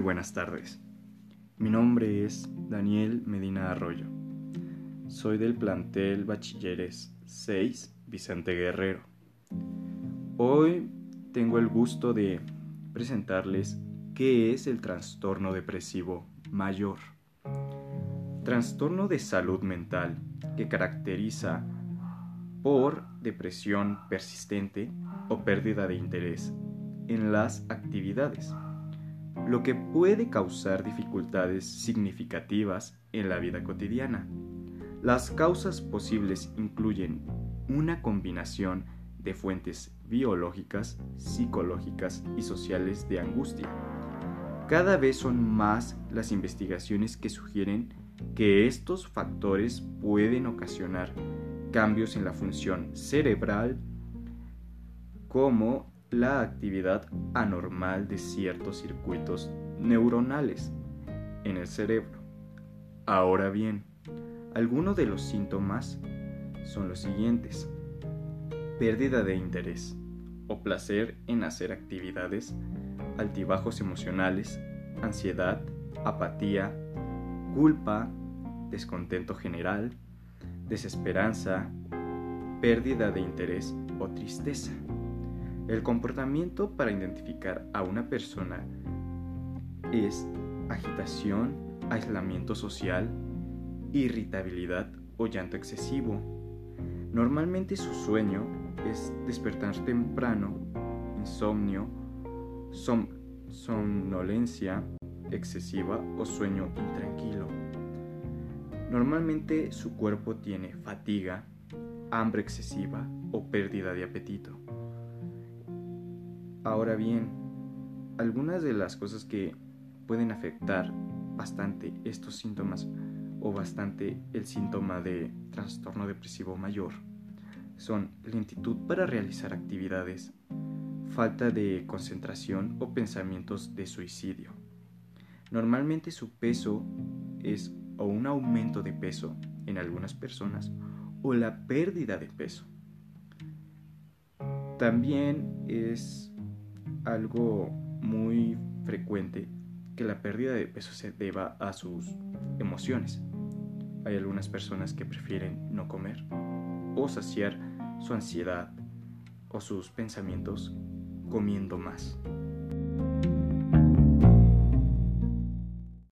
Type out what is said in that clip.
buenas tardes. Mi nombre es Daniel Medina Arroyo. Soy del plantel Bachilleres 6 Vicente Guerrero. Hoy tengo el gusto de presentarles qué es el trastorno depresivo mayor. Trastorno de salud mental que caracteriza por depresión persistente o pérdida de interés en las actividades lo que puede causar dificultades significativas en la vida cotidiana. Las causas posibles incluyen una combinación de fuentes biológicas, psicológicas y sociales de angustia. Cada vez son más las investigaciones que sugieren que estos factores pueden ocasionar cambios en la función cerebral como la actividad anormal de ciertos circuitos neuronales en el cerebro. Ahora bien, algunos de los síntomas son los siguientes. Pérdida de interés o placer en hacer actividades, altibajos emocionales, ansiedad, apatía, culpa, descontento general, desesperanza, pérdida de interés o tristeza. El comportamiento para identificar a una persona es agitación, aislamiento social, irritabilidad o llanto excesivo. Normalmente su sueño es despertar temprano, insomnio, somnolencia excesiva o sueño intranquilo. Normalmente su cuerpo tiene fatiga, hambre excesiva o pérdida de apetito. Ahora bien, algunas de las cosas que pueden afectar bastante estos síntomas o bastante el síntoma de trastorno depresivo mayor son lentitud para realizar actividades, falta de concentración o pensamientos de suicidio. Normalmente su peso es o un aumento de peso en algunas personas o la pérdida de peso. También es algo muy frecuente que la pérdida de peso se deba a sus emociones. Hay algunas personas que prefieren no comer o saciar su ansiedad o sus pensamientos comiendo más.